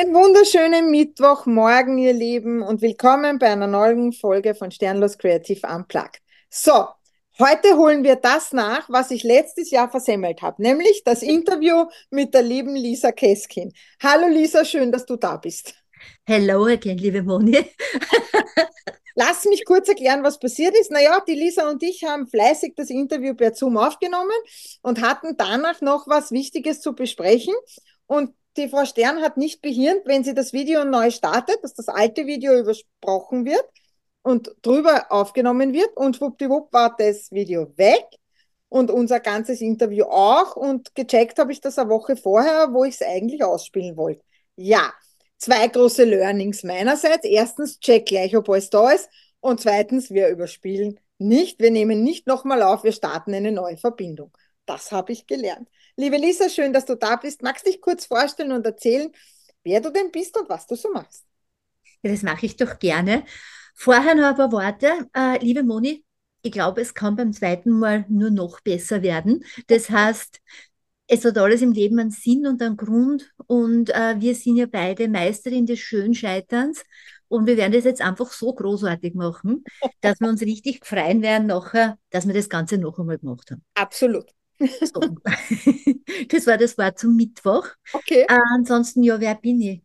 Einen wunderschönen Mittwochmorgen, ihr Lieben, und willkommen bei einer neuen Folge von Sternlos Creative Unplugged. So, heute holen wir das nach, was ich letztes Jahr versemmelt habe, nämlich das Interview mit der lieben Lisa Keskin. Hallo Lisa, schön, dass du da bist. Hello again, liebe Moni. Lass mich kurz erklären, was passiert ist. Naja, die Lisa und ich haben fleißig das Interview per Zoom aufgenommen und hatten danach noch was Wichtiges zu besprechen. Und die Frau Stern hat nicht behirnt, wenn sie das Video neu startet, dass das alte Video übersprochen wird und drüber aufgenommen wird und schwuppdiwupp war das Video weg und unser ganzes Interview auch und gecheckt habe ich das eine Woche vorher, wo ich es eigentlich ausspielen wollte. Ja, zwei große Learnings meinerseits. Erstens, check gleich, ob alles da ist und zweitens, wir überspielen nicht, wir nehmen nicht nochmal auf, wir starten eine neue Verbindung. Das habe ich gelernt. Liebe Lisa, schön, dass du da bist. Magst du dich kurz vorstellen und erzählen, wer du denn bist und was du so machst? Ja, das mache ich doch gerne. Vorher noch ein paar Worte. Äh, liebe Moni, ich glaube, es kann beim zweiten Mal nur noch besser werden. Das heißt, es hat alles im Leben einen Sinn und einen Grund und äh, wir sind ja beide Meisterin des Schönscheiterns und wir werden das jetzt einfach so großartig machen, dass wir uns richtig freuen werden nachher, dass wir das Ganze noch einmal gemacht haben. Absolut. So. das war das Wort zum Mittwoch. Okay. Äh, ansonsten, ja, wer bin ich?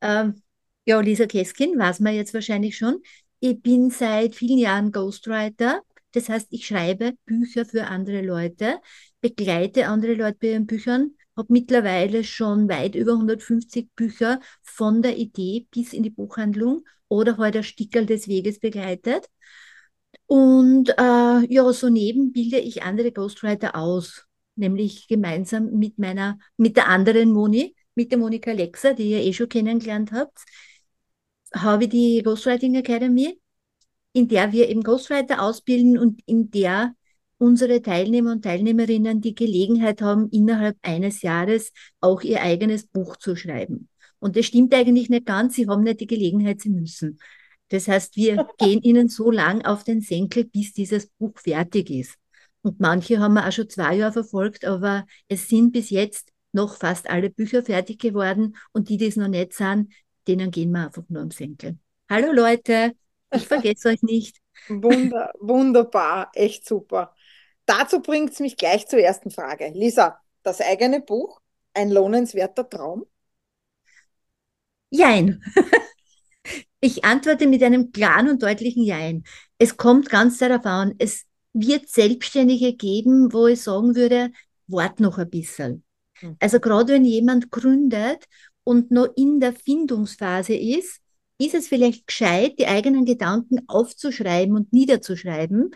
Ähm, ja, Lisa Keskin, weiß man jetzt wahrscheinlich schon. Ich bin seit vielen Jahren Ghostwriter. Das heißt, ich schreibe Bücher für andere Leute, begleite andere Leute bei ihren Büchern, habe mittlerweile schon weit über 150 Bücher von der Idee bis in die Buchhandlung oder heute halt der Stickerl des Weges begleitet. Und äh, ja, so neben bilde ich andere Ghostwriter aus, nämlich gemeinsam mit meiner, mit der anderen Moni, mit der Monika Lexa, die ihr eh schon kennengelernt habt, habe ich die Ghostwriting Academy, in der wir eben Ghostwriter ausbilden und in der unsere Teilnehmer und Teilnehmerinnen die Gelegenheit haben, innerhalb eines Jahres auch ihr eigenes Buch zu schreiben. Und das stimmt eigentlich nicht ganz. Sie haben nicht die Gelegenheit, sie müssen. Das heißt, wir gehen ihnen so lang auf den Senkel, bis dieses Buch fertig ist. Und manche haben wir auch schon zwei Jahre verfolgt, aber es sind bis jetzt noch fast alle Bücher fertig geworden und die, die es noch nicht sind, denen gehen wir einfach nur am Senkel. Hallo Leute, ich vergesse euch nicht. Wunder, wunderbar, echt super. Dazu bringt es mich gleich zur ersten Frage. Lisa, das eigene Buch, ein lohnenswerter Traum? Jein. Ich antworte mit einem klaren und deutlichen Jein. Es kommt ganz darauf an, es wird Selbstständige geben, wo ich sagen würde, wart noch ein bisschen. Hm. Also gerade wenn jemand gründet und noch in der Findungsphase ist, ist es vielleicht gescheit, die eigenen Gedanken aufzuschreiben und niederzuschreiben.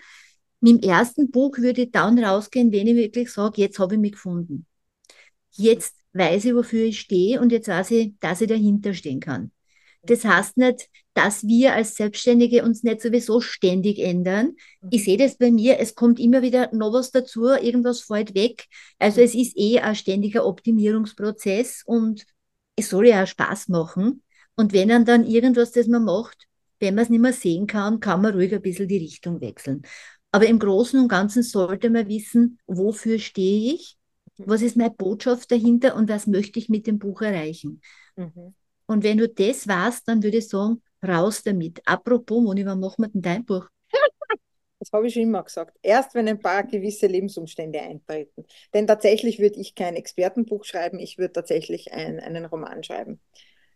Mit dem ersten Buch würde ich dann rausgehen, wenn ich wirklich sage, jetzt habe ich mich gefunden. Jetzt weiß ich, wofür ich stehe und jetzt weiß ich, dass ich dahinter stehen kann. Das heißt nicht, dass wir als Selbstständige uns nicht sowieso ständig ändern. Ich sehe das bei mir, es kommt immer wieder noch was dazu, irgendwas fällt weg. Also es ist eh ein ständiger Optimierungsprozess und es soll ja auch Spaß machen. Und wenn dann dann irgendwas, das man macht, wenn man es nicht mehr sehen kann, kann man ruhig ein bisschen die Richtung wechseln. Aber im Großen und Ganzen sollte man wissen, wofür stehe ich, was ist meine Botschaft dahinter und was möchte ich mit dem Buch erreichen. Mhm. Und wenn du das weißt, dann würde ich sagen, raus damit. Apropos, Moni, wann machen wir denn dein Buch? Das habe ich schon immer gesagt. Erst wenn ein paar gewisse Lebensumstände eintreten. Denn tatsächlich würde ich kein Expertenbuch schreiben, ich würde tatsächlich ein, einen Roman schreiben.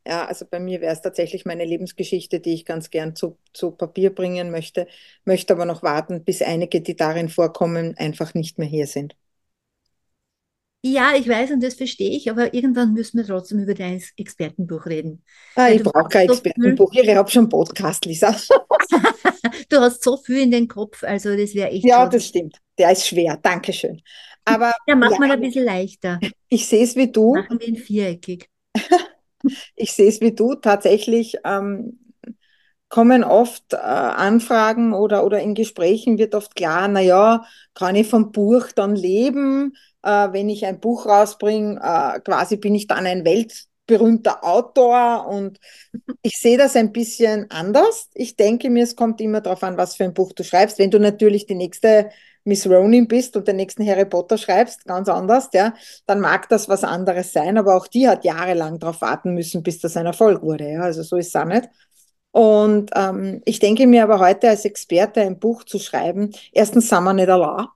Ja, also bei mir wäre es tatsächlich meine Lebensgeschichte, die ich ganz gern zu, zu Papier bringen möchte, möchte aber noch warten, bis einige, die darin vorkommen, einfach nicht mehr hier sind. Ja, ich weiß und das verstehe ich, aber irgendwann müssen wir trotzdem über dein Expertenbuch reden. Ah, ich brauche kein Expertenbuch, ich habe schon Podcast, Lisa. du hast so viel in den Kopf, also das wäre echt. Ja, das stimmt. Der ist schwer, Dankeschön. Aber, ja, mach ja, mal ein bisschen leichter. Ich sehe es wie du. Machen wir ihn viereckig. ich sehe es wie du. Tatsächlich ähm, kommen oft äh, Anfragen oder, oder in Gesprächen wird oft klar, naja, kann ich vom Buch dann leben? Äh, wenn ich ein Buch rausbringe, äh, quasi bin ich dann ein weltberühmter Autor und ich sehe das ein bisschen anders. Ich denke mir, es kommt immer darauf an, was für ein Buch du schreibst. Wenn du natürlich die nächste Miss Ronin bist und den nächsten Harry Potter schreibst, ganz anders, ja, dann mag das was anderes sein, aber auch die hat jahrelang darauf warten müssen, bis das ein Erfolg wurde. Ja. Also so ist es auch nicht. Und ähm, ich denke mir aber heute als Experte ein Buch zu schreiben, erstens sind wir nicht allein.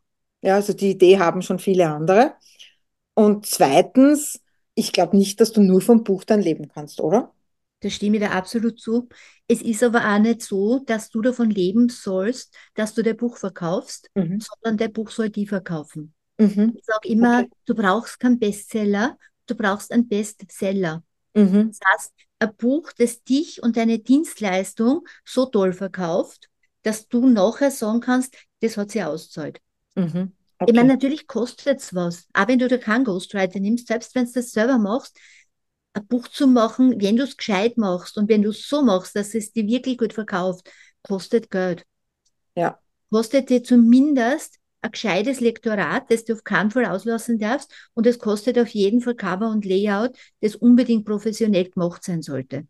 Ja, also die Idee haben schon viele andere. Und zweitens, ich glaube nicht, dass du nur vom Buch dann leben kannst, oder? Da stimme ich dir absolut zu. Es ist aber auch nicht so, dass du davon leben sollst, dass du dein Buch verkaufst, mhm. sondern dein Buch soll die verkaufen. Mhm. Ich sage immer, okay. du brauchst keinen Bestseller, du brauchst einen Bestseller. Mhm. Das heißt, ein Buch, das dich und deine Dienstleistung so toll verkauft, dass du nachher sagen kannst, das hat sie auszahlt. Mhm. Okay. Ich meine, natürlich kostet es was. Auch wenn du da keinen Ghostwriter nimmst, selbst wenn du das selber machst, ein Buch zu machen, wenn du es gescheit machst und wenn du es so machst, dass es dir wirklich gut verkauft, kostet Geld. Ja. Kostet dir zumindest ein gescheites Lektorat, das du auf keinen Fall auslassen darfst und es kostet auf jeden Fall Cover und Layout, das unbedingt professionell gemacht sein sollte.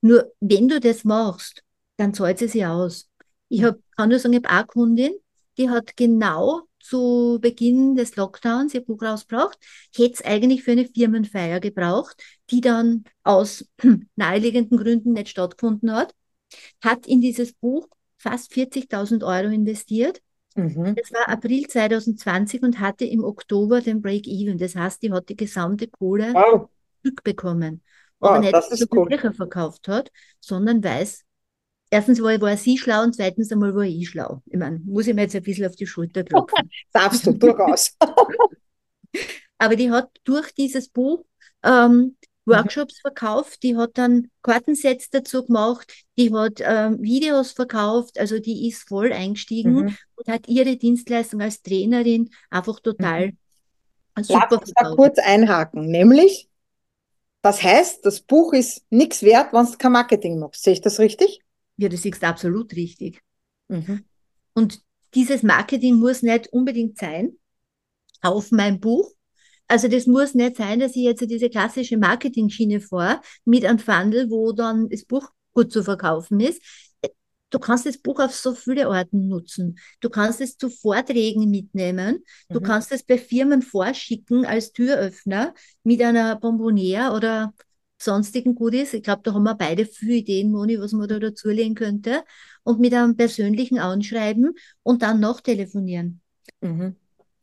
Nur wenn du das machst, dann zahlt es sich aus. Ich hab, kann nur sagen, ich habe eine Kundin, die hat genau zu Beginn des Lockdowns ihr Buch rausgebracht, hätte es eigentlich für eine Firmenfeier gebraucht, die dann aus naheliegenden Gründen nicht stattgefunden hat, hat in dieses Buch fast 40.000 Euro investiert Mhm. Das war April 2020 und hatte im Oktober den Break-Even. Das heißt, die hat die gesamte Kohle wow. zurückbekommen. Aber wow, nicht, weil sie cool. Bücher verkauft hat, sondern weil es erstens war, war sie schlau und zweitens einmal war ich schlau. Ich meine, muss ich mir jetzt ein bisschen auf die Schulter klopfen. Darfst du, durchaus. Aber die hat durch dieses Buch ähm, Mhm. Workshops verkauft, die hat dann Kartensets dazu gemacht, die hat ähm, Videos verkauft, also die ist voll eingestiegen mhm. und hat ihre Dienstleistung als Trainerin einfach total mhm. super Lass uns da kurz einhaken, nämlich, das heißt, das Buch ist nichts wert, wenn du kein Marketing machst. Sehe ich das richtig? Ja, das ist absolut richtig. Mhm. Und dieses Marketing muss nicht unbedingt sein auf mein Buch, also das muss nicht sein, dass ich jetzt diese klassische Marketing-Schiene fahre mit einem Fundel, wo dann das Buch gut zu verkaufen ist. Du kannst das Buch auf so viele Orten nutzen. Du kannst es zu Vorträgen mitnehmen. Du mhm. kannst es bei Firmen vorschicken als Türöffner mit einer Bonboniere oder sonstigen Goodies. Ich glaube, da haben wir beide viele Ideen, Moni, was man da dazulegen könnte. Und mit einem persönlichen Anschreiben und dann noch telefonieren. Mhm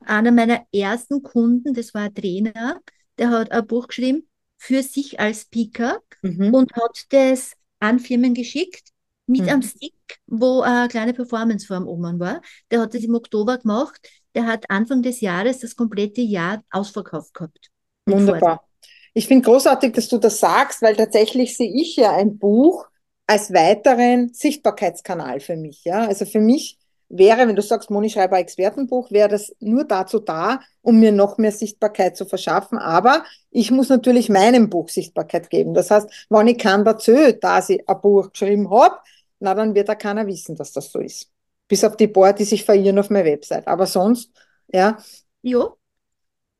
einer meiner ersten Kunden, das war ein Trainer, der hat ein Buch geschrieben für sich als Speaker mhm. und hat das an Firmen geschickt mit mhm. einem Stick, wo eine kleine Performanceform oben war. Der hat das im Oktober gemacht. Der hat Anfang des Jahres das komplette Jahr ausverkauft gehabt. Wunderbar. Ich finde großartig, dass du das sagst, weil tatsächlich sehe ich ja ein Buch als weiteren Sichtbarkeitskanal für mich. Ja, also für mich wäre, wenn du sagst, Moni schreibe ein Expertenbuch, wäre das nur dazu da, um mir noch mehr Sichtbarkeit zu verschaffen. Aber ich muss natürlich meinem Buch Sichtbarkeit geben. Das heißt, wenn ich kann dazu, da ich ein Buch geschrieben habe, na, dann wird da keiner wissen, dass das so ist. Bis auf die paar, die sich verirren auf meiner Website. Aber sonst, ja. Jo,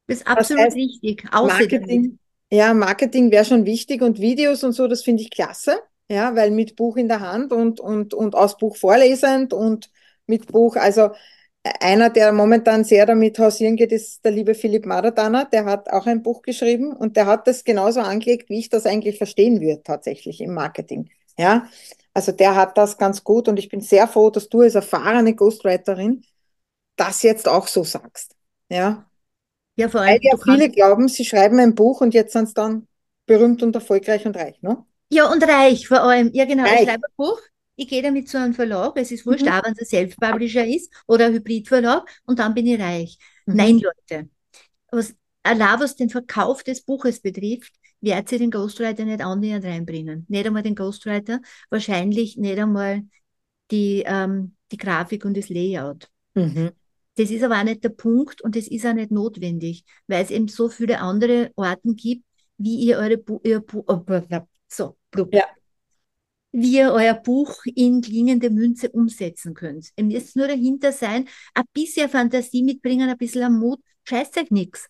das ist absolut das heißt, richtig. Marketing, ja, Marketing wäre schon wichtig und Videos und so, das finde ich klasse. Ja, weil mit Buch in der Hand und, und, und aus Buch vorlesend und mit Buch. Also äh, einer, der momentan sehr damit hausieren geht, ist der liebe Philipp Maradana. Der hat auch ein Buch geschrieben und der hat das genauso angelegt, wie ich das eigentlich verstehen würde, tatsächlich im Marketing. Ja, also der hat das ganz gut und ich bin sehr froh, dass du als erfahrene Ghostwriterin das jetzt auch so sagst. Ja. Ja, vor allem. Weil ja viele glauben, sie schreiben ein Buch und jetzt sind sie dann berühmt und erfolgreich und reich, ne? Ja, und reich vor allem. Ja, genau. Reich. Ich schreibe ein Buch ich gehe damit zu einem Verlag, es ist wurscht, mhm. auch wenn es ein Self-Publisher ist oder ein Hybridverlag und dann bin ich reich. Mhm. Nein, Leute. Was, allein was den Verkauf des Buches betrifft, wird sie den Ghostwriter nicht annähernd reinbringen. Nicht einmal den Ghostwriter, wahrscheinlich nicht einmal die, ähm, die Grafik und das Layout. Mhm. Das ist aber auch nicht der Punkt und das ist auch nicht notwendig, weil es eben so viele andere Orten gibt, wie ihr eure Bu ihr Bu oh, so, ja. Wie ihr euer Buch in klingende Münze umsetzen könnt. Ihr müsst nur dahinter sein, ein bisschen Fantasie mitbringen, ein bisschen Mut, scheißt euch nichts.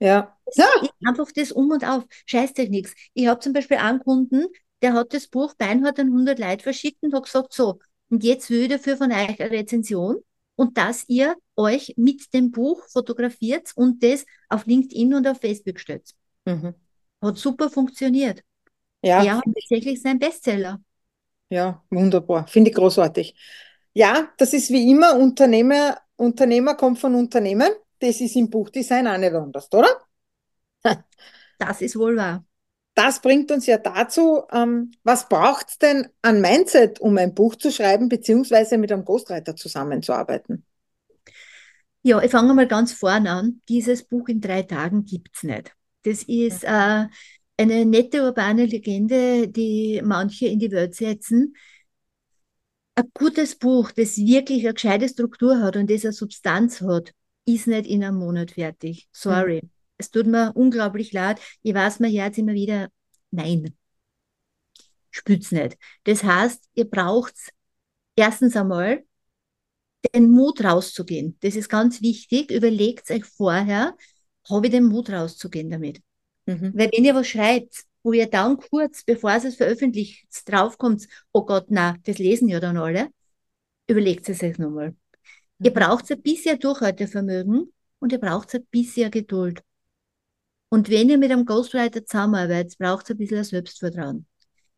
Ja. ja. Einfach das um und auf, scheißt euch nichts. Ich habe zum Beispiel einen Kunden, der hat das Buch Beinhard an 100 Leute verschickt und hat gesagt, so, und jetzt will ich dafür von euch eine Rezension und dass ihr euch mit dem Buch fotografiert und das auf LinkedIn und auf Facebook stellt. Mhm. Hat super funktioniert. Ja. Er hat tatsächlich sein Bestseller. Ja, wunderbar. Finde ich großartig. Ja, das ist wie immer, Unternehmer, Unternehmer kommt von Unternehmen. Das ist im Buchdesign auch nicht anders, oder? Das ist wohl wahr. Das bringt uns ja dazu, ähm, was braucht es denn an Mindset, um ein Buch zu schreiben, beziehungsweise mit einem Ghostwriter zusammenzuarbeiten? Ja, ich fange mal ganz vorne an. Dieses Buch in drei Tagen gibt es nicht. Das ist äh, eine nette urbane Legende, die manche in die Welt setzen. Ein gutes Buch, das wirklich eine gescheite Struktur hat und das eine Substanz hat, ist nicht in einem Monat fertig. Sorry. Mhm. Es tut mir unglaublich leid. Ich weiß, mein Herz immer wieder, nein, spürt's nicht. Das heißt, ihr braucht erstens einmal den Mut rauszugehen. Das ist ganz wichtig. Überlegt euch vorher, habe ich den Mut rauszugehen damit? Mhm. Weil wenn ihr was schreibt, wo ihr dann kurz, bevor es veröffentlicht, draufkommt, oh Gott, na, das lesen ja dann alle, überlegt es euch nochmal. Mhm. Ihr braucht ein bisschen Durchhaltevermögen und ihr braucht ein bisschen Geduld. Und wenn ihr mit einem Ghostwriter zusammenarbeitet, braucht es ein bisschen Selbstvertrauen.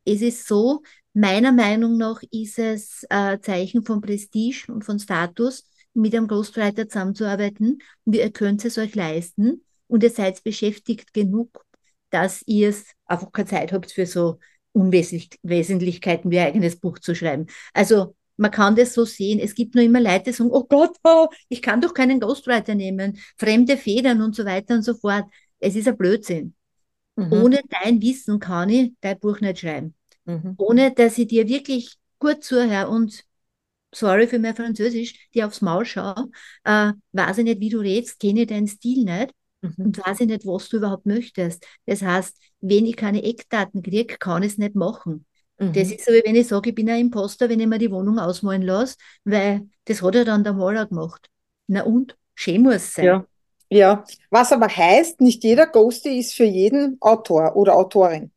Es ist so, meiner Meinung nach ist es ein Zeichen von Prestige und von Status, mit einem Ghostwriter zusammenzuarbeiten. Und ihr könnt es euch leisten und ihr seid beschäftigt genug, dass ihr es einfach keine Zeit habt für so Unwesentlichkeiten wie ein eigenes Buch zu schreiben. Also man kann das so sehen. Es gibt nur immer Leute, die sagen, oh Gott, oh, ich kann doch keinen Ghostwriter nehmen, fremde Federn und so weiter und so fort. Es ist ein Blödsinn. Mhm. Ohne dein Wissen kann ich dein Buch nicht schreiben. Mhm. Ohne dass ich dir wirklich gut zuhöre und sorry für mein Französisch, dir aufs Maul schaue, äh, weiß ich nicht, wie du redest, kenne deinen Stil nicht. Und weiß ich nicht, was du überhaupt möchtest. Das heißt, wenn ich keine Eckdaten kriege, kann ich es nicht machen. Mhm. Das ist so, wie wenn ich sage, ich bin ein Imposter, wenn ich mir die Wohnung ausmalen lasse, weil das hat ja dann der Maler gemacht. Na und? Schön muss sein. Ja. ja, was aber heißt, nicht jeder Ghosty ist für jeden Autor oder Autorin.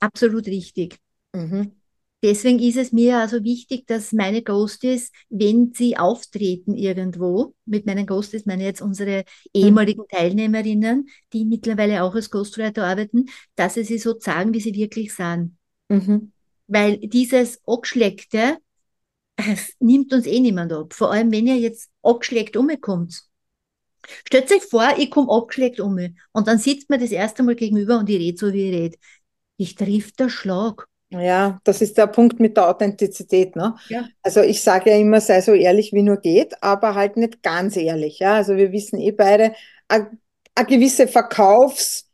Absolut richtig. Mhm. Deswegen ist es mir also wichtig, dass meine Ghosties, wenn sie auftreten irgendwo, mit meinen Ghosties meine jetzt unsere ehemaligen Teilnehmerinnen, die mittlerweile auch als Ghostwriter arbeiten, dass sie sie so sagen, wie sie wirklich sind. Mhm. Weil dieses Abgeschleckte, es nimmt uns eh niemand ab. Vor allem, wenn ihr jetzt abgeschleckt umkommt. Stellt euch vor, ich komme abgeschleckt um und dann sitzt man das erste Mal gegenüber und ich rede so, wie ich rede. Ich triff der Schlag. Ja, das ist der Punkt mit der Authentizität. Ne? Ja. Also ich sage ja immer, sei so ehrlich wie nur geht, aber halt nicht ganz ehrlich. Ja? Also wir wissen eh beide, eine gewisse Verkaufs-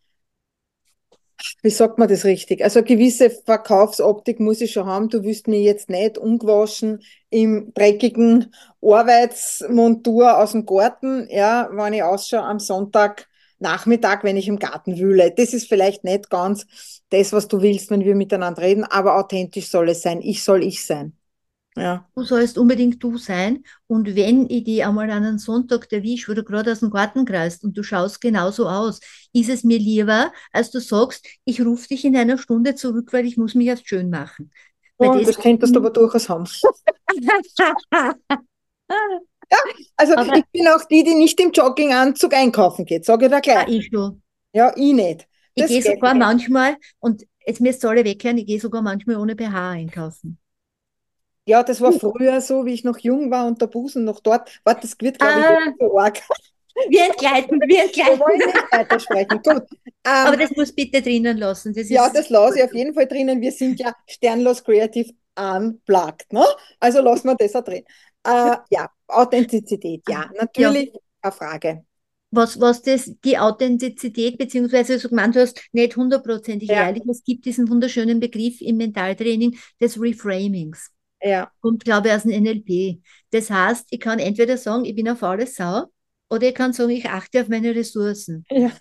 wie sagt man das richtig? Also eine gewisse Verkaufsoptik muss ich schon haben. Du wirst mir jetzt nicht ungewaschen im dreckigen Arbeitsmontur aus dem Garten, ja, wenn ich ausschaue am Sonntagnachmittag, wenn ich im Garten wühle. Das ist vielleicht nicht ganz das, was du willst, wenn wir miteinander reden, aber authentisch soll es sein. Ich soll ich sein. Ja. Du sollst unbedingt du sein. Und wenn ich die einmal an einem Sonntag erwische, wo du gerade aus dem Garten kreist und du schaust genauso aus, ist es mir lieber, als du sagst, ich rufe dich in einer Stunde zurück, weil ich muss mich erst schön machen. Oh, das, das könntest du aber durchaus haben. ja, also aber ich bin auch die, die nicht im Jogginganzug einkaufen geht, sage ich da gleich. Ja, ich schon. Ja, ich nicht. Das ich gehe sogar nicht. manchmal, und jetzt müsst ihr alle weghören, ich gehe sogar manchmal ohne BH einkaufen. Ja, das war früher so, wie ich noch jung war und der Busen noch dort. Warte, das wird, glaube ah, ich, so arg. Wir entgleiten, wir entgleiten. Wir wollen nicht weitersprechen. Gut. Ähm, Aber das muss bitte drinnen lassen. Das ja, das lasse ich auf jeden Fall drinnen. Wir sind ja Sternlos Creative unplugged. Ne? Also lassen wir das auch drin. Äh, ja, Authentizität, ja, natürlich ja. eine Frage. Was, was das, die Authentizität, beziehungsweise so gemeint, du hast nicht hundertprozentig ja. ehrlich, es gibt diesen wunderschönen Begriff im Mentaltraining des Reframings. Ja. Kommt, glaube ich, aus dem NLP. Das heißt, ich kann entweder sagen, ich bin eine faule Sau, oder ich kann sagen, ich achte auf meine Ressourcen. Ja.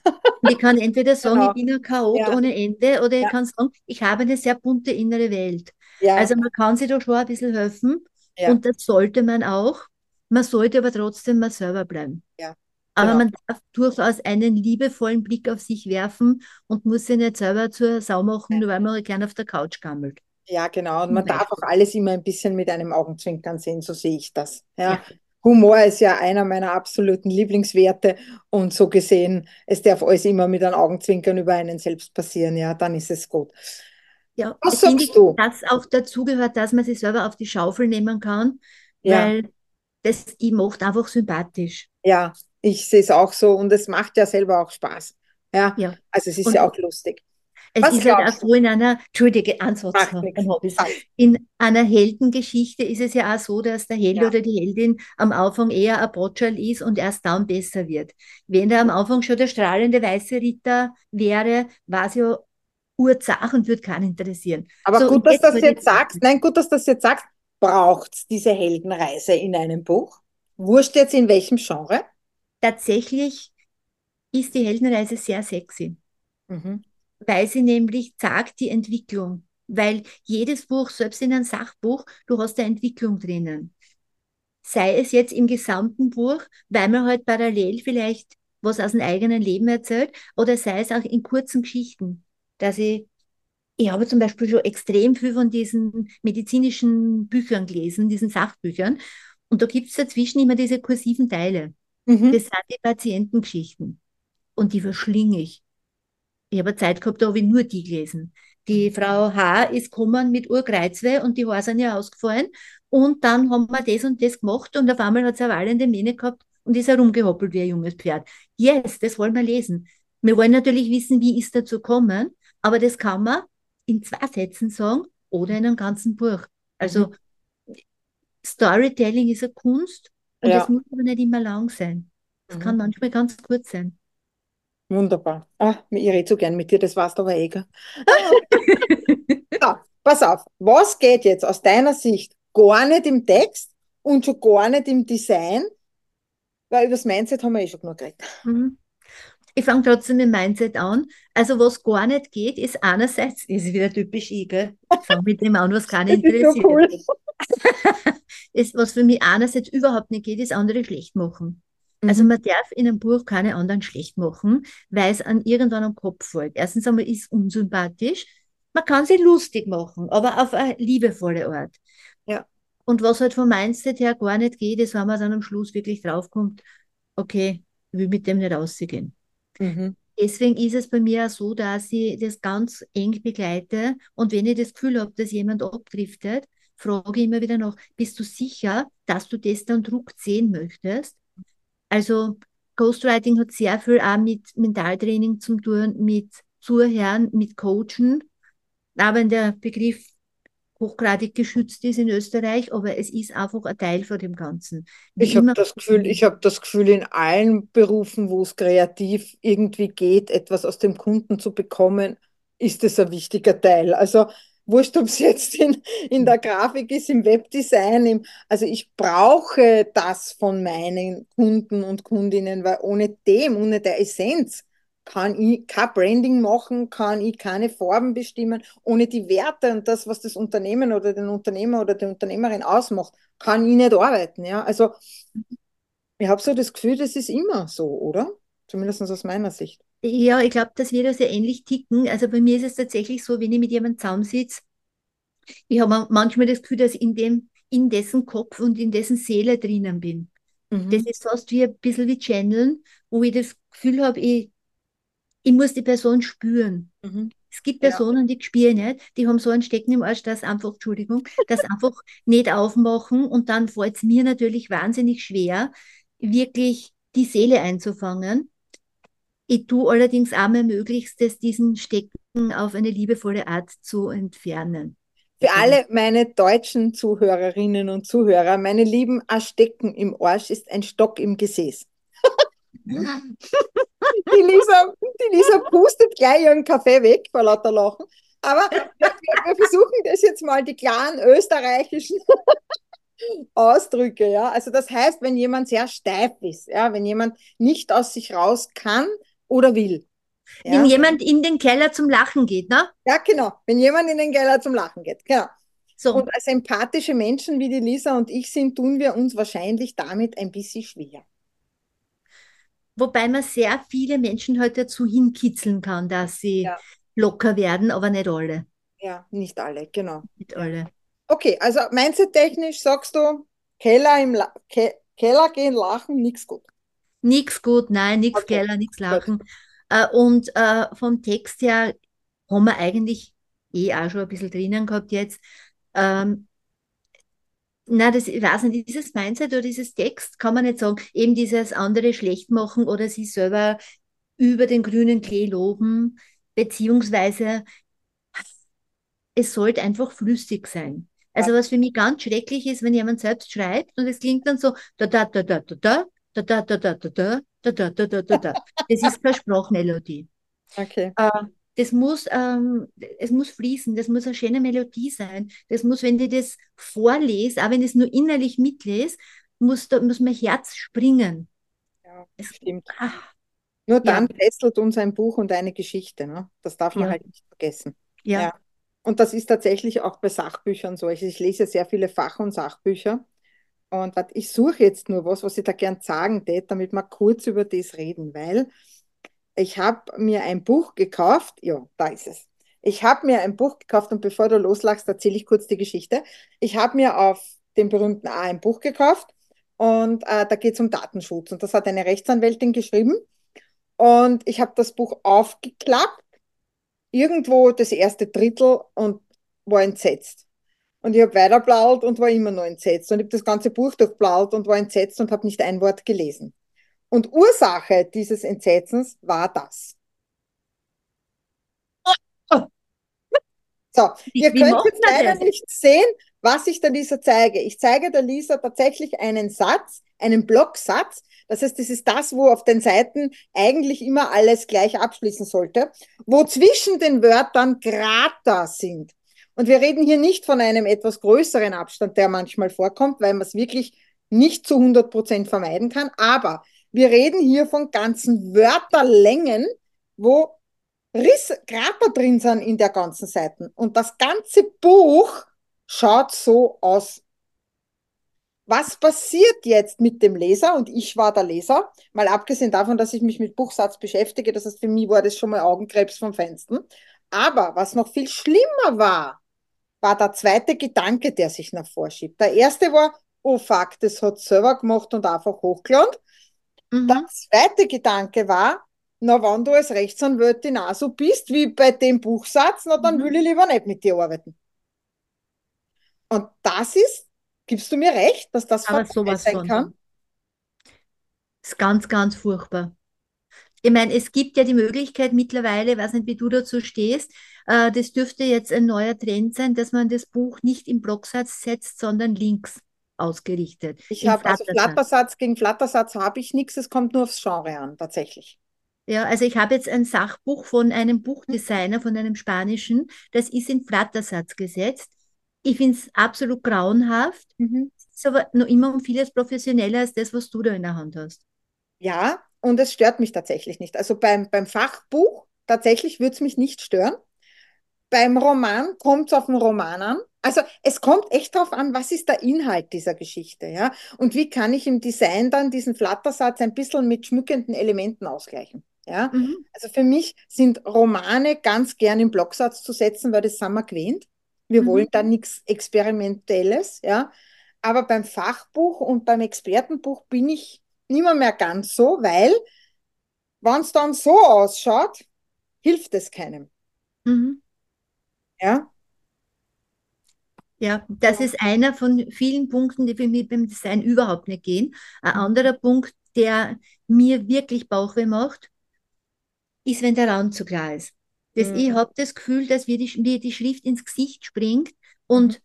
Ich kann entweder sagen, Genau. ich bin ein Chaot Ja. ohne Ende, oder ich Ja. kann sagen, ich habe eine sehr bunte innere Welt. Ja, Also man kann sich da schon ein bisschen helfen Ja. und das sollte man auch. Man sollte aber trotzdem mal selber bleiben. Ja, Aber genau. man darf durchaus einen liebevollen Blick auf sich werfen und muss sich nicht selber zur Sau machen, nur weil man gerne auf der Couch gammelt. ja, genau. Und man darf auch alles immer ein bisschen mit einem Augenzwinkern sehen, so sehe ich das. Ja. Ja. Humor ist ja einer meiner absoluten Lieblingswerte und so gesehen, es darf alles immer mit einem Augenzwinkern über einen selbst passieren, ja, dann ist es gut. Ja, Was ich finde, sagst du? dass auch dazugehört, dass man sich selber auf die Schaufel nehmen kann, Ja. weil das die macht einfach sympathisch. Ja, ich sehe es auch so und es macht ja selber auch Spaß. Ja, Ja. also es ist Und ja auch lustig. es Was ist halt auch so in einer, Entschuldige. Sag. In einer Heldengeschichte ist es ja auch so, dass der Held Ja. oder die Heldin am Anfang eher ein Botschal ist und erst dann besser wird. Wenn der am Anfang schon der strahlende weiße Ritter wäre, war es ja Urzach und würde keinen interessieren. Aber So, gut, dass das jetzt sagst. Nein, gut, dass du das jetzt sagst. Braucht es diese Heldenreise in einem Buch? Wurscht jetzt in welchem Genre? Tatsächlich ist die Heldenreise sehr sexy. Mhm. weil sie nämlich sagt die Entwicklung. Weil jedes Buch, selbst in einem Sachbuch, du hast eine Entwicklung drinnen. Sei es jetzt im gesamten Buch, weil man halt parallel vielleicht was aus dem eigenen Leben erzählt, oder sei es auch in kurzen Geschichten, dass ich, ich habe zum Beispiel schon extrem viel von diesen medizinischen Büchern gelesen, diesen Sachbüchern, und da gibt es dazwischen immer diese kursiven Teile. Mhm. Das sind die Patientengeschichten. Und die verschlinge ich. Ich habe Zeit gehabt, da habe ich nur die gelesen. Die Frau H. ist gekommen mit Urkreuzweh und die Haare sind ja ausgefallen. Und dann haben wir das und das gemacht und auf einmal hat sie eine wallende Mähne gehabt und ist herumgehoppelt wie ein junges Pferd. Yes, das wollen wir lesen. Wir wollen natürlich wissen, wie ist dazu gekommen, aber das kann man in zwei Sätzen sagen oder in einem ganzen Buch. Also Storytelling ist eine Kunst und Ja. das muss aber nicht immer lang sein. Es kann Mhm. manchmal ganz kurz sein. Wunderbar. Ah, ich rede so gern mit dir, das warst aber eh. gell? So, pass auf, was geht jetzt aus deiner Sicht gar nicht im Text und schon gar nicht im Design? Weil über das Mindset haben wir eh schon genug geredet. Mhm. Ich fange trotzdem mit Mindset an. Also was gar nicht geht, ist einerseits, ist wieder typisch ich, gell? Ich fange mit dem an, was keinen Das ist so interessiert. cool. ist, was für mich einerseits überhaupt nicht geht, ist andere schlecht machen. Also Mhm. man darf in einem Buch keine anderen schlecht machen, weil es an irgendwann am Kopf fällt. Erstens einmal ist unsympathisch. Man kann sie lustig machen, aber auf eine liebevolle Art. Ja. Und was halt vom Mindset her gar nicht geht, ist, wenn man dann am Schluss wirklich draufkommt, okay, ich will mit dem nicht rausgehen. Mhm. Deswegen ist es bei mir auch so, dass ich das ganz eng begleite und wenn ich das Gefühl habe, dass jemand abdriftet, frage ich immer wieder nach, bist du sicher, dass du das dann druckt sehen möchtest? Also Ghostwriting hat sehr viel auch mit Mentaltraining zu tun, mit Zuhören, mit Coachen, wenn der Begriff hochgradig geschützt ist in Österreich, aber es ist einfach ein Teil von dem Ganzen. Wie Ich habe das Gefühl, ich habe das Gefühl, in allen Berufen, wo es kreativ irgendwie geht, etwas aus dem Kunden zu bekommen, ist es ein wichtiger Teil. Also wurscht, ob es jetzt in, in der Grafik ist, im Webdesign, im, also ich brauche das von meinen Kunden und Kundinnen, weil ohne dem, ohne der Essenz, kann ich kein Branding machen, kann ich keine Farben bestimmen. Ohne die Werte und das, was das Unternehmen oder den Unternehmer oder die Unternehmerin ausmacht, kann ich nicht arbeiten. Ja? Also ich habe so das Gefühl, das ist immer so, oder? Zumindest aus meiner Sicht. Ja, ich glaube, dass wir da sehr ähnlich ticken. Also bei mir ist es tatsächlich so, wenn ich mit jemandem zusammensitze, ich habe manchmal das Gefühl, dass ich in dem, in dessen Kopf und in dessen Seele drinnen bin. Mhm. Das ist fast wie ein bisschen wie Channeln, wo ich das Gefühl habe, ich, ich muss die Person spüren. Mhm. Es gibt Ja. Personen, die spüren nicht, die haben so einen Stecken im Arsch, das einfach, Entschuldigung, das einfach nicht aufmachen und dann fällt es mir natürlich wahnsinnig schwer, wirklich die Seele einzufangen. Ich tue allerdings auch mein Möglichstes, diesen Stecken auf eine liebevolle Art zu entfernen. Für alle meine deutschen Zuhörerinnen und Zuhörer, meine Lieben, ein Stecken im Arsch ist ein Stock im Gesäß. Die Lisa, die Lisa pustet gleich ihren Kaffee weg vor lauter Lachen. Aber wir, versuchen das jetzt mal, die klaren österreichischen Ausdrücke, ja. Also das heißt, wenn jemand sehr steif ist, ja, wenn jemand nicht aus sich raus kann oder will. Ja? Wenn jemand in den Keller zum Lachen geht, ne? Ja, genau. Wenn jemand in den Keller zum Lachen geht, genau. So. Und als empathische Menschen wie die Lisa und ich sind, tun wir uns wahrscheinlich damit ein bisschen schwer. Wobei man sehr viele Menschen heute halt dazu hinkitzeln kann, dass sie ja. locker werden, aber nicht alle. Ja, nicht alle, genau. Nicht alle. Okay, also mindset-technisch sagst du, Keller, im La Ke Keller gehen, lachen, nichts gut. Nichts gut, nein, nichts okay. Keller, nichts lachen. Äh, und äh, vom Text her haben wir eigentlich eh auch schon ein bisschen drinnen gehabt jetzt. Ähm, na, das, ich weiß nicht, dieses Mindset oder dieses Text kann man nicht sagen, eben dieses andere schlecht machen oder sich selber über den grünen Klee loben, beziehungsweise es sollte einfach flüssig sein. Also was für mich ganz schrecklich ist, wenn jemand selbst schreibt und es klingt dann so da da da da da da da da da da da da da da da da da da. Das ist keine Sprachmelodie. Okay. Äh, das muss, ähm, es muss fließen, das muss eine schöne Melodie sein. Das muss, wenn ich das vorlese, auch wenn ich es nur innerlich mitlese, muss, da, muss mein Herz springen. Ja, es, stimmt. Ach, nur dann ja. fesselt uns ein Buch und eine Geschichte. Ne? Das darf man ja. halt nicht vergessen. Ja. ja. Und das ist tatsächlich auch bei Sachbüchern so. Ich lese sehr viele Fach- und Sachbücher. Und ich suche jetzt nur was, was ich da gern sagen tät, damit wir kurz über das reden, weil ich habe mir ein Buch gekauft. Ja, da ist es. Ich habe mir ein Buch gekauft und bevor du loslachst, erzähle ich kurz die Geschichte. Ich habe mir auf dem berühmten A ein Buch gekauft und äh, da geht es um Datenschutz und das hat eine Rechtsanwältin geschrieben. Und ich habe das Buch aufgeklappt irgendwo das erste Drittel und war entsetzt. Und ich habe weiterblaut und war immer noch entsetzt. Und ich habe das ganze Buch durchblaut und war entsetzt und habe nicht ein Wort gelesen. Und Ursache dieses Entsetzens war das. So, ihr Wie könnt jetzt leider nicht sehen, was ich der Lisa zeige. Ich zeige der Lisa tatsächlich einen Satz, einen Blocksatz. Das heißt, das ist das, wo auf den Seiten eigentlich immer alles gleich abschließen sollte, wo zwischen den Wörtern Krater sind. Und wir reden hier nicht von einem etwas größeren Abstand, der manchmal vorkommt, weil man es wirklich nicht zu 100 Prozent vermeiden kann. Aber wir reden hier von ganzen Wörterlängen, wo Riss, Krater drin sind in der ganzen Seiten. Und das ganze Buch schaut so aus. Was passiert jetzt mit dem Leser? Und ich war der Leser, mal abgesehen davon, dass ich mich mit Buchsatz beschäftige. Das heißt, für mich war das schon mal Augenkrebs vom Fenster. Aber was noch viel schlimmer war, war der zweite Gedanke, der sich nach vorschiebt. Der erste war, oh fuck, das hat selber gemacht und einfach hochgeladen. Mhm. Der zweite Gedanke war, na, wenn du als Rechtsanwältin auch so bist wie bei dem Buchsatz, na, dann mhm. will ich lieber nicht mit dir arbeiten. Und das ist, gibst du mir recht, dass das Aber sowas sein von. kann? Ist ganz, ganz furchtbar. Ich meine, es gibt ja die Möglichkeit mittlerweile, ich weiß nicht, wie du dazu stehst, äh, das dürfte jetzt ein neuer Trend sein, dass man das Buch nicht im Blocksatz setzt, sondern links ausgerichtet. Ich habe also Flattersatz gegen Flattersatz habe ich nichts, es kommt nur aufs Genre an, tatsächlich. Ja, also ich habe jetzt ein Sachbuch von einem Buchdesigner, von einem spanischen, das ist in Flattersatz gesetzt. Ich finde es absolut grauenhaft. Mhm. Ist aber noch immer um vieles professioneller als das, was du da in der Hand hast. Ja, und es stört mich tatsächlich nicht. Also beim, beim Fachbuch tatsächlich würde es mich nicht stören. Beim Roman kommt es auf den Roman an. Also es kommt echt darauf an, was ist der Inhalt dieser Geschichte, ja? Und wie kann ich im Design dann diesen Flattersatz ein bisschen mit schmückenden Elementen ausgleichen? Ja? Mhm. Also für mich sind Romane ganz gern im Blocksatz zu setzen, weil das sind wir gewöhnt. Wir mhm. wollen da nichts Experimentelles, ja. Aber beim Fachbuch und beim Expertenbuch bin ich nimmer mehr ganz so, weil, wenn es dann so ausschaut, hilft es keinem. Mhm. Ja. Ja, das ist einer von vielen Punkten, die für mich beim Design überhaupt nicht gehen. Ein mhm. anderer Punkt, der mir wirklich Bauchweh macht, ist, wenn der Raum zu klar ist. Das, mhm. Ich habe das Gefühl, dass mir die, mir die Schrift ins Gesicht springt und mhm.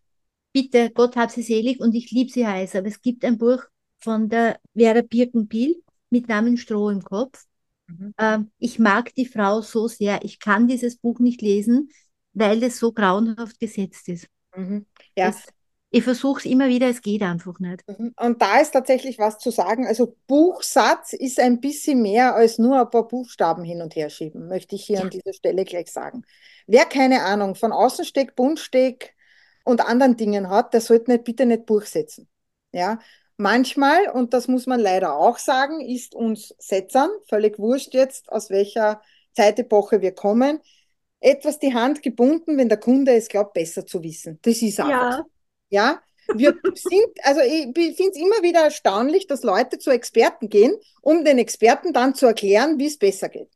bitte, Gott hab sie selig und ich liebe sie heiß, aber es gibt ein Buch von der Vera Birkenbiel mit Namen Stroh im Kopf. Mhm. Ähm, ich mag die Frau so sehr. Ich kann dieses Buch nicht lesen, weil es so grauenhaft gesetzt ist. Mhm. Ja, das, Ich versuche es immer wieder, es geht einfach nicht. Mhm. Und da ist tatsächlich was zu sagen. Also Buchsatz ist ein bisschen mehr als nur ein paar Buchstaben hin und her schieben, möchte ich hier ja. an dieser Stelle gleich sagen. Wer keine Ahnung von Außensteck, Buntsteck und anderen Dingen hat, der sollte nicht, bitte nicht Buch setzen. Ja, manchmal, und das muss man leider auch sagen, ist uns Setzern, völlig wurscht jetzt, aus welcher Zeitepoche wir kommen, etwas die Hand gebunden, wenn der Kunde es glaubt, besser zu wissen. Das ist einfach. Ja. Ja, wir sind, also ich finde es immer wieder erstaunlich, dass Leute zu Experten gehen, um den Experten dann zu erklären, wie es besser geht.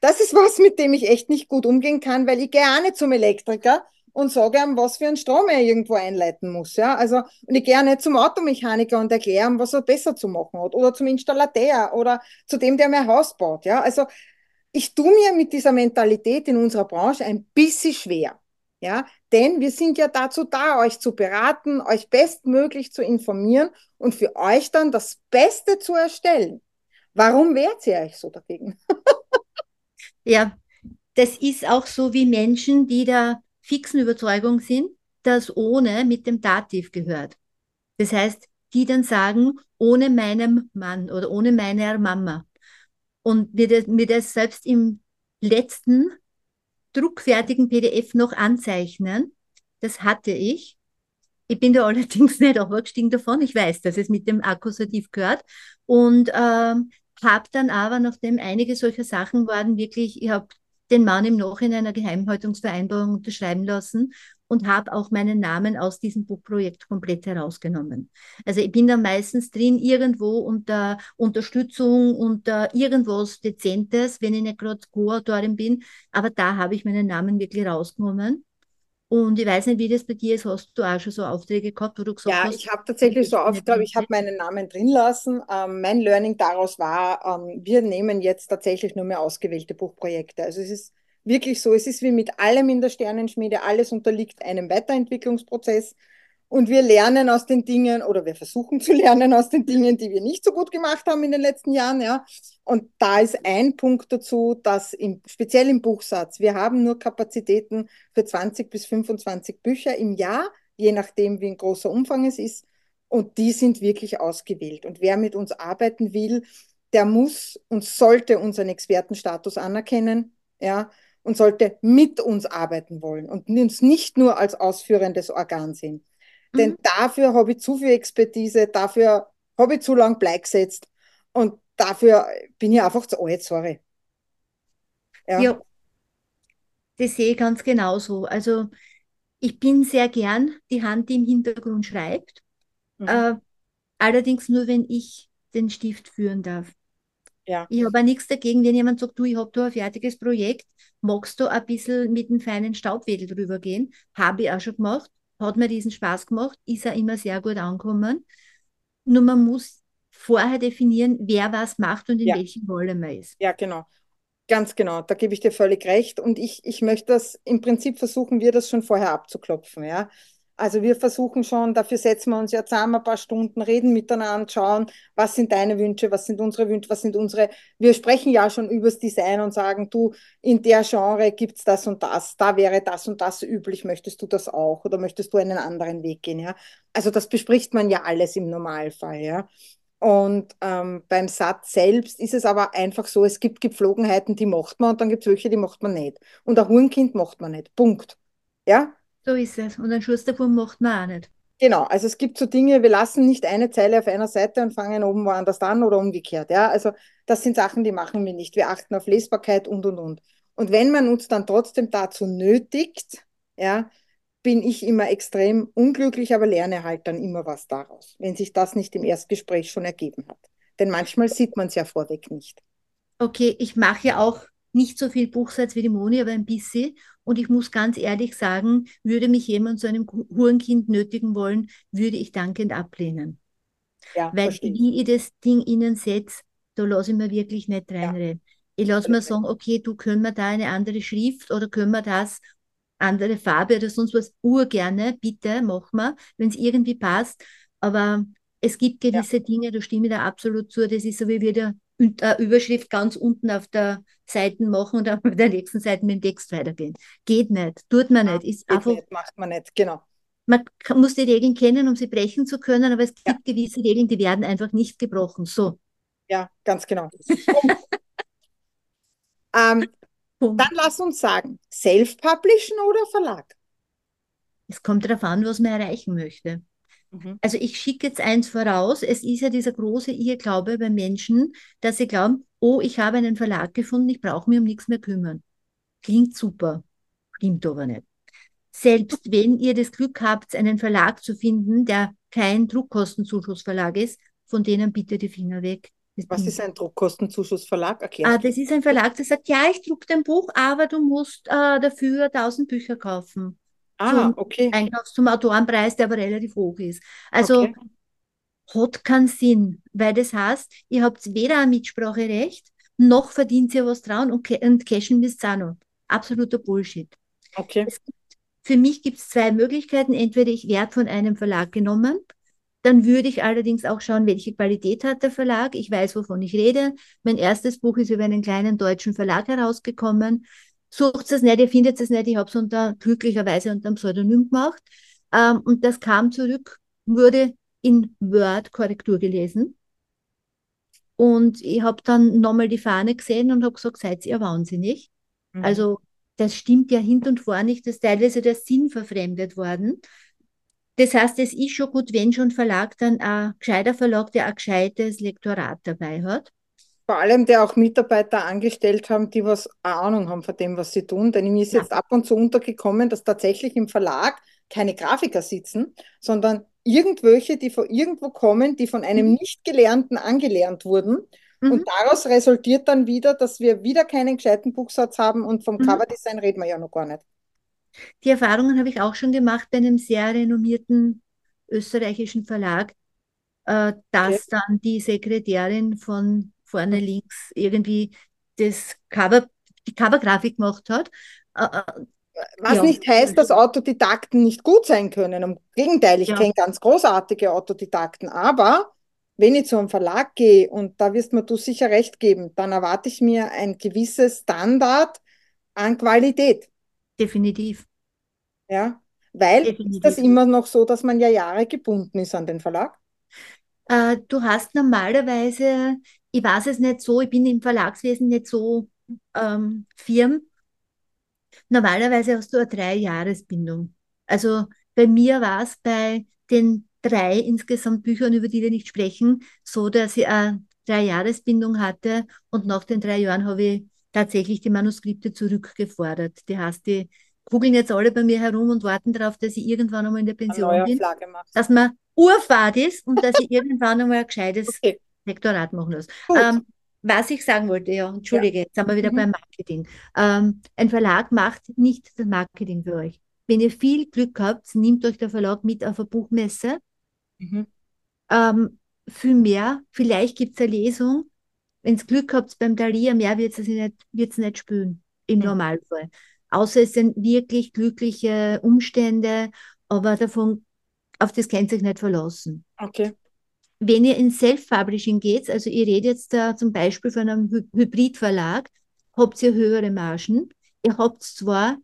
Das ist was, mit dem ich echt nicht gut umgehen kann, weil ich gehe auch nicht zum Elektriker und sage ihm, was für einen Strom er irgendwo einleiten muss. Ja? Also, und ich gehe auch nicht zum Automechaniker und erkläre ihm, was er besser zu machen hat. Oder zum Installateur oder zu dem, der mein Haus baut. Ja? Also ich tue mir mit dieser Mentalität in unserer Branche ein bisschen schwer. Ja, denn wir sind ja dazu da, euch zu beraten, euch bestmöglich zu informieren und für euch dann das Beste zu erstellen. Warum wehrt ihr euch so dagegen? ja, das ist auch so wie Menschen, die der fixen Überzeugung sind, dass ohne mit dem Dativ gehört. Das heißt, die dann sagen, ohne meinem Mann oder ohne meiner Mama. Und mir das, mir das selbst im letzten druckfertigen PDF noch anzeichnen. Das hatte ich. Ich bin da allerdings nicht aufgestiegen davon. Ich weiß, dass es mit dem Akkusativ gehört. Und ähm, habe dann aber, nachdem einige solcher Sachen waren, wirklich, ich habe den Mann im Nachhinein einer Geheimhaltungsvereinbarung unterschreiben lassen und habe auch meinen Namen aus diesem Buchprojekt komplett herausgenommen. Also ich bin da meistens drin irgendwo unter Unterstützung, unter irgendwas Dezentes, wenn ich nicht gerade Co-Autorin bin, aber da habe ich meinen Namen wirklich rausgenommen. Und ich weiß nicht, wie das bei dir ist. Hast du auch schon so Aufträge gehabt, wo du gesagt ja, hast? Ja, ich habe tatsächlich so Aufträge, ich habe meinen Namen drin lassen. Ähm, mein Learning daraus war, ähm, wir nehmen jetzt tatsächlich nur mehr ausgewählte Buchprojekte. Also es ist wirklich so. Es ist wie mit allem in der Sternenschmiede, alles unterliegt einem Weiterentwicklungsprozess. Und wir lernen aus den Dingen oder wir versuchen zu lernen aus den Dingen, die wir nicht so gut gemacht haben in den letzten Jahren. Ja. Und da ist ein Punkt dazu, dass im, speziell im Buchsatz, wir haben nur Kapazitäten für 20 bis 25 Bücher im Jahr, je nachdem, wie ein großer Umfang es ist. Und die sind wirklich ausgewählt. Und wer mit uns arbeiten will, der muss und sollte unseren Expertenstatus anerkennen. Ja, und sollte mit uns arbeiten wollen und uns nicht nur als ausführendes Organ sehen. Mhm. Denn dafür habe ich zu viel Expertise, dafür habe ich zu lang Blei gesetzt und dafür bin ich einfach zu alt, sorry. Ja. ja, das sehe ich ganz genauso. Also ich bin sehr gern die Hand, die im Hintergrund schreibt, mhm. äh, allerdings nur, wenn ich den Stift führen darf. Ja. Ich habe auch nichts dagegen, wenn jemand sagt, du, ich habe da ein fertiges Projekt, magst du ein bisschen mit einem feinen Staubwedel drüber gehen? Habe ich auch schon gemacht, hat mir diesen Spaß gemacht, ist er immer sehr gut angekommen. Nur man muss vorher definieren, wer was macht und in ja. welcher Rolle man ist. Ja, genau. Ganz genau, da gebe ich dir völlig recht. Und ich, ich möchte das, im Prinzip versuchen wir das schon vorher abzuklopfen. Ja? Also wir versuchen schon, dafür setzen wir uns ja zusammen ein paar Stunden, reden miteinander, schauen, was sind deine Wünsche, was sind unsere Wünsche, was sind unsere, wir sprechen ja schon übers Design und sagen, du, in der Genre gibt es das und das, da wäre das und das üblich, möchtest du das auch oder möchtest du einen anderen Weg gehen, ja? Also das bespricht man ja alles im Normalfall, ja. Und ähm, beim Satz selbst ist es aber einfach so, es gibt Gepflogenheiten, die macht man und dann gibt es welche, die macht man nicht. Und ein Hurenkind macht man nicht. Punkt. Ja, so ist es. Und einen Schuss davon macht man auch nicht. Genau, also es gibt so Dinge, wir lassen nicht eine Zeile auf einer Seite und fangen oben woanders an oder umgekehrt. Ja, also das sind Sachen, die machen wir nicht. Wir achten auf Lesbarkeit und und und. Und wenn man uns dann trotzdem dazu nötigt, ja, bin ich immer extrem unglücklich, aber lerne halt dann immer was daraus, wenn sich das nicht im Erstgespräch schon ergeben hat. Denn manchmal sieht man es ja vorweg nicht. Okay, ich mache ja auch nicht so viel Buchsatz wie die Moni, aber ein bisschen. Und ich muss ganz ehrlich sagen, würde mich jemand zu einem Hurenkind nötigen wollen, würde ich dankend ablehnen. Ja, Weil verstehe. wie ich das Ding ihnen setze, da lasse ich mir wirklich nicht reinreden. Ja. Ich lasse mir sagen, okay, du können wir da eine andere Schrift oder können wir das andere Farbe oder sonst was urgerne, bitte, mach mal, wenn es irgendwie passt. Aber es gibt gewisse ja. Dinge, da stimme ich da absolut zu. Das ist so wie wieder äh, Überschrift ganz unten auf der Seite machen und auf der nächsten Seite mit dem Text weitergehen. Geht nicht, tut man nicht. Ist einfach nicht, macht man nicht, genau. man muss die Regeln kennen, um sie brechen zu können, aber es gibt ja. gewisse Regeln, die werden einfach nicht gebrochen. So. Ja, ganz genau. ähm, dann lass uns sagen, Self-Publishen oder Verlag? Es kommt darauf an, was man erreichen möchte. Mhm. Also ich schicke jetzt eins voraus. Es ist ja dieser große Irrglaube bei Menschen, dass sie glauben, oh, ich habe einen Verlag gefunden, ich brauche mich um nichts mehr kümmern. Klingt super, stimmt aber nicht. Selbst wenn ihr das Glück habt, einen Verlag zu finden, der kein Druckkostenzuschussverlag ist, von denen bitte die Finger weg. Was ist ein Druckkostenzuschussverlag? Erklärt. Ah, das ist ein Verlag, der sagt, ja, ich drucke dein Buch, aber du musst äh, dafür 1000 Bücher kaufen. Ah, okay. Einkaufs zum Autorenpreis, der aber relativ hoch ist. Also okay. hat keinen Sinn, weil das heißt, ihr habt weder ein Mitspracherecht, noch verdient ihr was dran und, und cashen müsst auch noch. Absoluter Bullshit. Okay. Gibt, für mich gibt es zwei Möglichkeiten. Entweder ich werde von einem Verlag genommen dann würde ich allerdings auch schauen, welche Qualität hat der Verlag. Ich weiß, wovon ich rede. Mein erstes Buch ist über einen kleinen deutschen Verlag herausgekommen. Sucht es nicht, ihr findet es nicht. Ich habe es unter, glücklicherweise unter einem Pseudonym gemacht. Ähm, und das kam zurück, wurde in Word Korrektur gelesen. Und ich habe dann nochmal die Fahne gesehen und habe gesagt, seid ihr wahnsinnig. Mhm. Also das stimmt ja hinten und vor nicht, dass teilweise der Sinn verfremdet worden. Das heißt, es ist schon gut, wenn schon Verlag dann ein gescheiter Verlag, der ein gescheites Lektorat dabei hat. Vor allem, der auch Mitarbeiter angestellt haben, die was Ahnung haben von dem, was sie tun. Denn mir ist ja. jetzt ab und zu untergekommen, dass tatsächlich im Verlag keine Grafiker sitzen, sondern irgendwelche, die von irgendwo kommen, die von einem mhm. nicht Gelernten angelernt wurden. Mhm. Und daraus resultiert dann wieder, dass wir wieder keinen gescheiten Buchsatz haben und vom mhm. Coverdesign reden wir ja noch gar nicht. Die Erfahrungen habe ich auch schon gemacht bei einem sehr renommierten österreichischen Verlag, äh, dass okay. dann die Sekretärin von vorne links irgendwie das Cover, die Covergrafik gemacht hat. Äh, äh was ja. nicht heißt, dass Autodidakten nicht gut sein können. Im Gegenteil, ich ja. kenne ganz großartige Autodidakten. Aber wenn ich zu einem Verlag gehe, und da wirst mir du sicher recht geben, dann erwarte ich mir ein gewisses Standard an Qualität. Definitiv. Ja, weil Definitiv. ist das immer noch so, dass man ja Jahre gebunden ist an den Verlag? Äh, du hast normalerweise, ich weiß es nicht so, ich bin im Verlagswesen nicht so ähm, firm. Normalerweise hast du eine Drei-Jahres-Bindung. Also bei mir war es bei den drei insgesamt Büchern, über die wir nicht sprechen, so, dass ich eine Drei-Jahres-Bindung hatte und nach den drei Jahren habe ich tatsächlich die Manuskripte zurückgefordert. Die heißt, die kugeln jetzt alle bei mir herum und warten darauf, dass ich irgendwann einmal in der Pension bin, dass man Urfahrt ist und dass ich irgendwann einmal ein gescheites okay. Lektorat machen muss. Ähm, was ich sagen wollte, ja, entschuldige, ja. jetzt sind wir wieder mhm. beim Marketing. Ähm, ein Verlag macht nicht das Marketing für euch. Wenn ihr viel Glück habt, nimmt euch der Verlag mit auf eine Buchmesse. Mhm. Ähm, viel mehr, vielleicht gibt es eine Lesung. Wenn ihr Glück habt beim Dalia, mehr wird es nicht, nicht spüren, im mhm. Normalfall außer es sind wirklich glückliche Umstände, aber davon, auf das könnt ihr euch nicht verlassen. Okay. Wenn ihr in Self-Publishing geht, also ihr redet jetzt da zum Beispiel von einem Hy Hybridverlag, habt ihr höhere Margen. Ihr habt zwar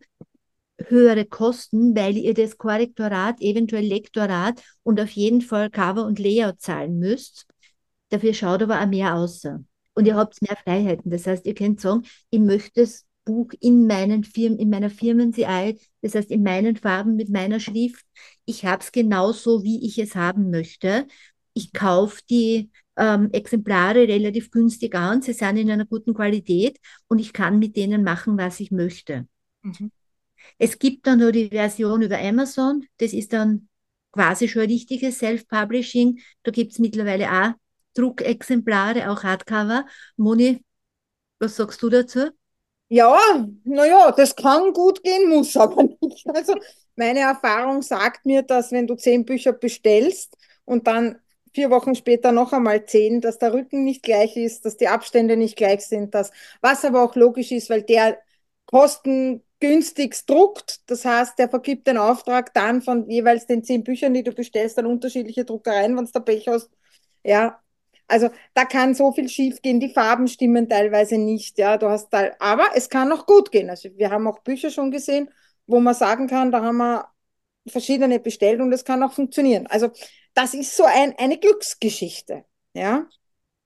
höhere Kosten, weil ihr das Korrektorat, eventuell Lektorat und auf jeden Fall Cover und Layout zahlen müsst. Dafür schaut aber auch mehr aus. Und ihr habt mehr Freiheiten. Das heißt, ihr könnt sagen, ich möchte es Buch in meinen Firmen, in meiner Firmen-CI, das heißt in meinen Farben mit meiner Schrift. Ich habe es genauso, wie ich es haben möchte. Ich kaufe die ähm, Exemplare relativ günstig an, sie sind in einer guten Qualität und ich kann mit denen machen, was ich möchte. Mhm. Es gibt dann nur die Version über Amazon, das ist dann quasi schon ein richtiges Self-Publishing. Da gibt es mittlerweile auch Druckexemplare, auch Hardcover. Moni, was sagst du dazu? Ja, naja, das kann gut gehen, muss aber nicht. Also meine Erfahrung sagt mir, dass wenn du zehn Bücher bestellst und dann vier Wochen später noch einmal zehn, dass der Rücken nicht gleich ist, dass die Abstände nicht gleich sind, dass, was aber auch logisch ist, weil der kostengünstigst druckt. Das heißt, der vergibt den Auftrag dann von jeweils den zehn Büchern, die du bestellst, an unterschiedliche Druckereien, wenn es da Pech hast. Ja, also da kann so viel schief gehen, die Farben stimmen teilweise nicht, ja, du hast da, aber es kann auch gut gehen. Also wir haben auch Bücher schon gesehen, wo man sagen kann, da haben wir verschiedene bestellt und es kann auch funktionieren. Also das ist so ein, eine Glücksgeschichte. Ja.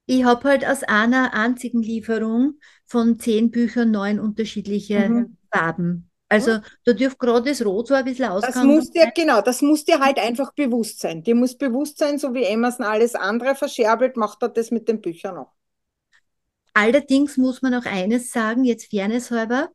Ich habe halt aus einer einzigen Lieferung von zehn Büchern neun unterschiedliche Mhm. Farben. Also da dürfte gerade das Rot so ein bisschen Das ausgegangen muss dir, genau, das muss dir halt einfach bewusst sein. Dir muss bewusst sein, so wie Emerson alles andere verscherbelt, macht er das mit den Büchern auch. Allerdings muss man auch eines sagen, jetzt fairnesshalber,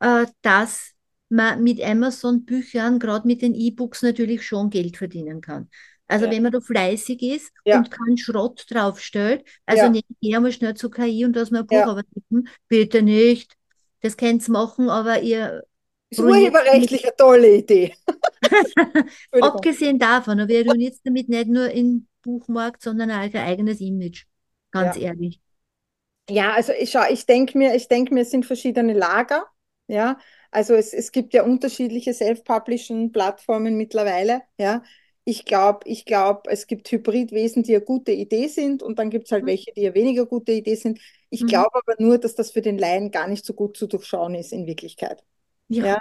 äh, dass man mit Amazon Büchern, gerade mit den E-Books, natürlich schon Geld verdienen kann. Also Ja. wenn man da fleißig ist Ja. und keinen Schrott draufstellt, also Ja. nicht, geh einmal schnell zur KI und lass mir ein Buch Ja. aber tippen, bitte nicht. Das könnt ihr machen, aber ihr Ist urheberrechtlich eine tolle Idee. Abgesehen davon, aber ihr ruiniert damit nicht nur im Buchmarkt, sondern auch euer eigenes Image. Ganz ehrlich. Ja, also ich schau, ich denke mir, ich denke mir, es sind verschiedene Lager. Ja, also es, es gibt ja unterschiedliche Self-Publishing-Plattformen mittlerweile. Ja, ich glaube, ich glaube, es gibt Hybridwesen, die eine gute Idee sind und dann gibt es halt Mhm. welche, die eine weniger gute Idee sind. Ich Mhm. glaube aber nur, dass das für den Laien gar nicht so gut zu durchschauen ist in Wirklichkeit. Ja. Ja.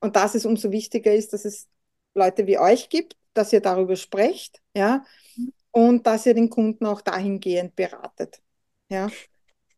Und dass es umso wichtiger ist, dass es Leute wie euch gibt, dass ihr darüber sprecht, ja, und dass ihr den Kunden auch dahingehend beratet. Ja.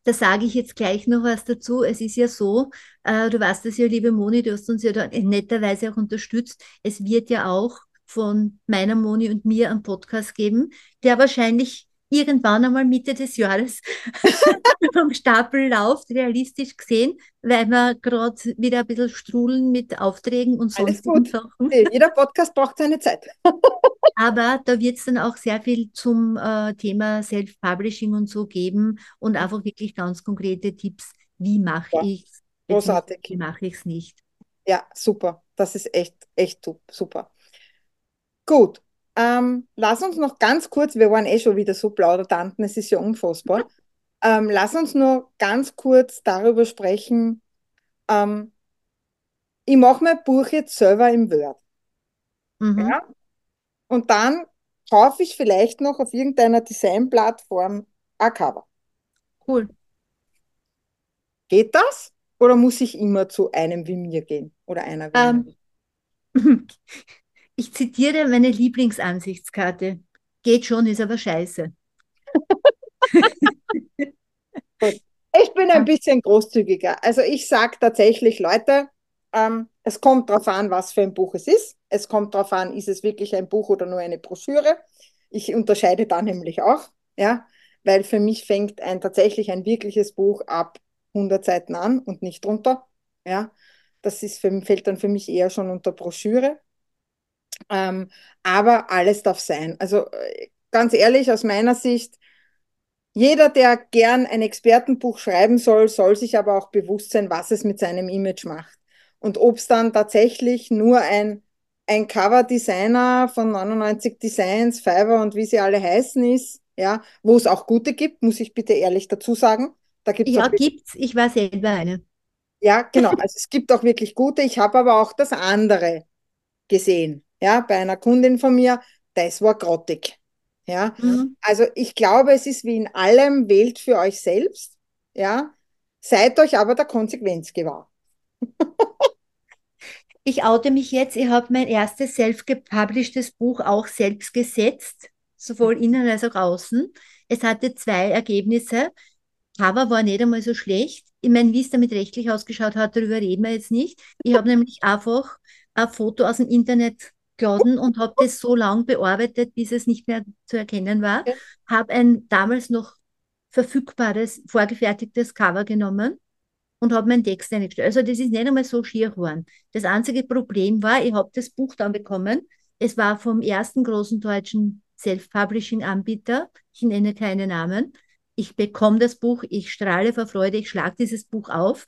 Da sage ich jetzt gleich noch was dazu. Es ist ja so, äh, du weißt es ja, liebe Moni, du hast uns ja da netterweise auch unterstützt. Es wird ja auch von meiner Moni und mir einen Podcast geben, der wahrscheinlich irgendwann einmal Mitte des Jahres vom Stapel läuft, realistisch gesehen, weil wir gerade wieder ein bisschen strudeln mit Aufträgen und sonstigen. Sachen. Nee, Jeder Podcast braucht seine Zeit. Aber da wird es dann auch sehr viel zum äh, Thema Self-Publishing und so geben und einfach wirklich ganz konkrete Tipps, wie mache Ja, ich es, großartig. wie mache ich es nicht. Ja, super. Das ist echt, echt super. Gut. Ähm, lass uns noch ganz kurz, wir waren eh schon wieder so Plaudertanten, es ist ja unfassbar. Ähm, lass uns nur ganz kurz darüber sprechen. Ähm, ich mache mein Buch jetzt selber im Word. Mhm. Ja? Und dann kaufe ich vielleicht noch auf irgendeiner Designplattform ein Cover. Cool. Geht das? Oder muss ich immer zu einem wie mir gehen? Oder einer wie mir? Ich zitiere meine Lieblingsansichtskarte. Geht schon, ist aber scheiße. Ich bin ein bisschen großzügiger. Also ich sage tatsächlich, Leute, ähm, es kommt darauf an, was für ein Buch es ist. Es kommt darauf an, ist es wirklich ein Buch oder nur eine Broschüre. Ich unterscheide da nämlich auch, ja, weil für mich fängt ein tatsächlich ein wirkliches Buch ab 100 Seiten an und nicht drunter. Ja, das ist für, fällt dann für mich eher schon unter Broschüre. Ähm, aber alles darf sein. Also äh, ganz ehrlich, aus meiner Sicht, jeder, der gern ein Expertenbuch schreiben soll, soll sich aber auch bewusst sein, was es mit seinem Image macht. Und ob es dann tatsächlich nur ein, ein Cover-Designer von 99 Designs, Fiverr und wie sie alle heißen ist, ja, wo es auch gute gibt, muss ich bitte ehrlich dazu sagen. Da gibt es Ja, gibt's. Ich war selber eine. ja, genau, also es gibt auch wirklich gute. Ich habe aber auch das andere gesehen, ja, bei einer Kundin von mir, das war grottig. Ja, Mhm. also ich glaube, es ist wie in allem, wählt für euch selbst, ja, seid euch aber der Konsequenz gewahr. Ich oute mich jetzt. Ich habe mein erstes self-gepublishedes Buch auch selbst gesetzt, sowohl innen als auch außen. Es hatte zwei Ergebnisse. Cover war nicht einmal so schlecht. Ich meine, wie es damit rechtlich ausgeschaut hat, darüber reden wir jetzt nicht. Ich habe nämlich einfach ein Foto aus dem Internet geladen und habe das so lang bearbeitet, bis es nicht mehr zu erkennen war. Ja. Habe ein damals noch verfügbares, vorgefertigtes Cover genommen und habe meinen Text eingestellt. Also das ist nicht einmal so schier geworden. Das einzige Problem war, ich habe das Buch dann bekommen. Es war vom ersten großen deutschen Self-Publishing-Anbieter. Ich nenne keine Namen. Ich bekomme das Buch, ich strahle vor Freude, ich schlage dieses Buch auf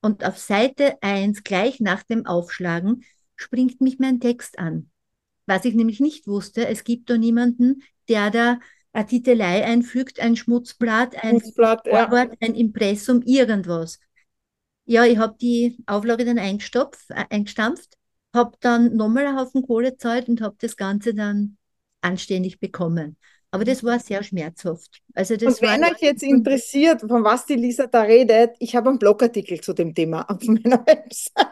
und auf Seite 1, gleich nach dem Aufschlagen, springt mich mein Text an. Was ich nämlich nicht wusste, es gibt da niemanden, der da eine Titelei einfügt, ein Schmutzblatt, ein ja. Vorwort, ein Impressum, irgendwas. Ja, ich habe die Auflage dann eingestopft, äh, eingestampft, habe dann nochmal einen Haufen Kohle gezahlt und habe das Ganze dann anständig bekommen. Aber das war sehr schmerzhaft. Also das Und wenn war euch jetzt interessiert, von was die Lisa da redet, ich habe einen Blogartikel zu dem Thema auf meiner Website.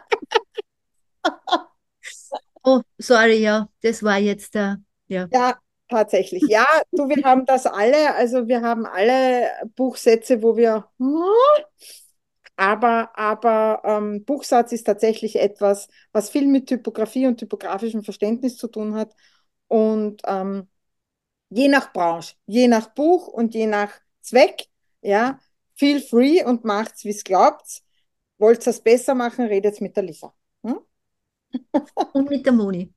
Oh, sorry, ja, das war jetzt der, ja. Ja, tatsächlich. Ja, du, wir haben das alle, also wir haben alle Buchsätze, wo wir, aber, aber ähm, Buchsatz ist tatsächlich etwas, was viel mit Typografie und typografischem Verständnis zu tun hat. Und ähm, je nach Branche, je nach Buch und je nach Zweck, ja, feel free und macht's, wie es glaubt. Wollt ihr es besser machen, redet mit der Lisa. Und mit der Moni.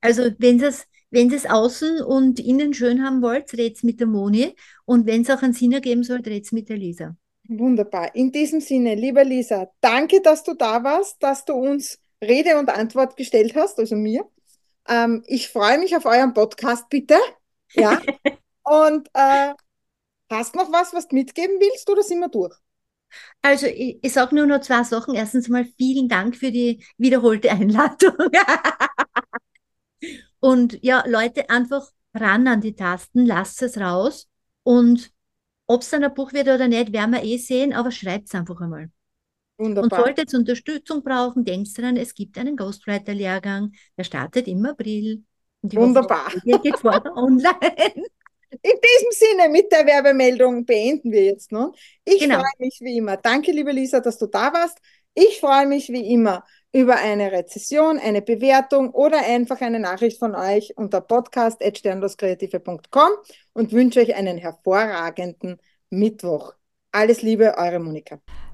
Also wenn es wenn es außen und innen schön haben wollt, redet mit der Moni. Und wenn es auch einen Sinn ergeben soll, redet mit der Lisa. Wunderbar. In diesem Sinne, liebe Lisa, danke, dass du da warst, dass du uns Rede und Antwort gestellt hast, also mir. Ähm, ich freue mich auf euren Podcast, bitte. Ja. und äh, hast noch was, was du mitgeben willst, oder sind wir durch? Also ich, ich sage nur noch zwei Sachen. Erstens mal vielen Dank für die wiederholte Einladung. und ja, Leute, einfach ran an die Tasten, lasst es raus. Und ob es dann ein Buch wird oder nicht, werden wir eh sehen, aber schreibt es einfach einmal. Wunderbar. Und solltet ihr Unterstützung brauchen, denkt daran, es gibt einen Ghostwriter-Lehrgang, der startet im April. Wunderbar. Woche geht vor online. In diesem Sinne, mit der Werbemeldung beenden wir jetzt nun. Ich genau. freue mich wie immer. Danke, liebe Lisa, dass du da warst. Ich freue mich wie immer über eine Rezession, eine Bewertung oder einfach eine Nachricht von euch unter podcast.sternloskreative.com und wünsche euch einen hervorragenden Mittwoch. Alles Liebe, eure Monika.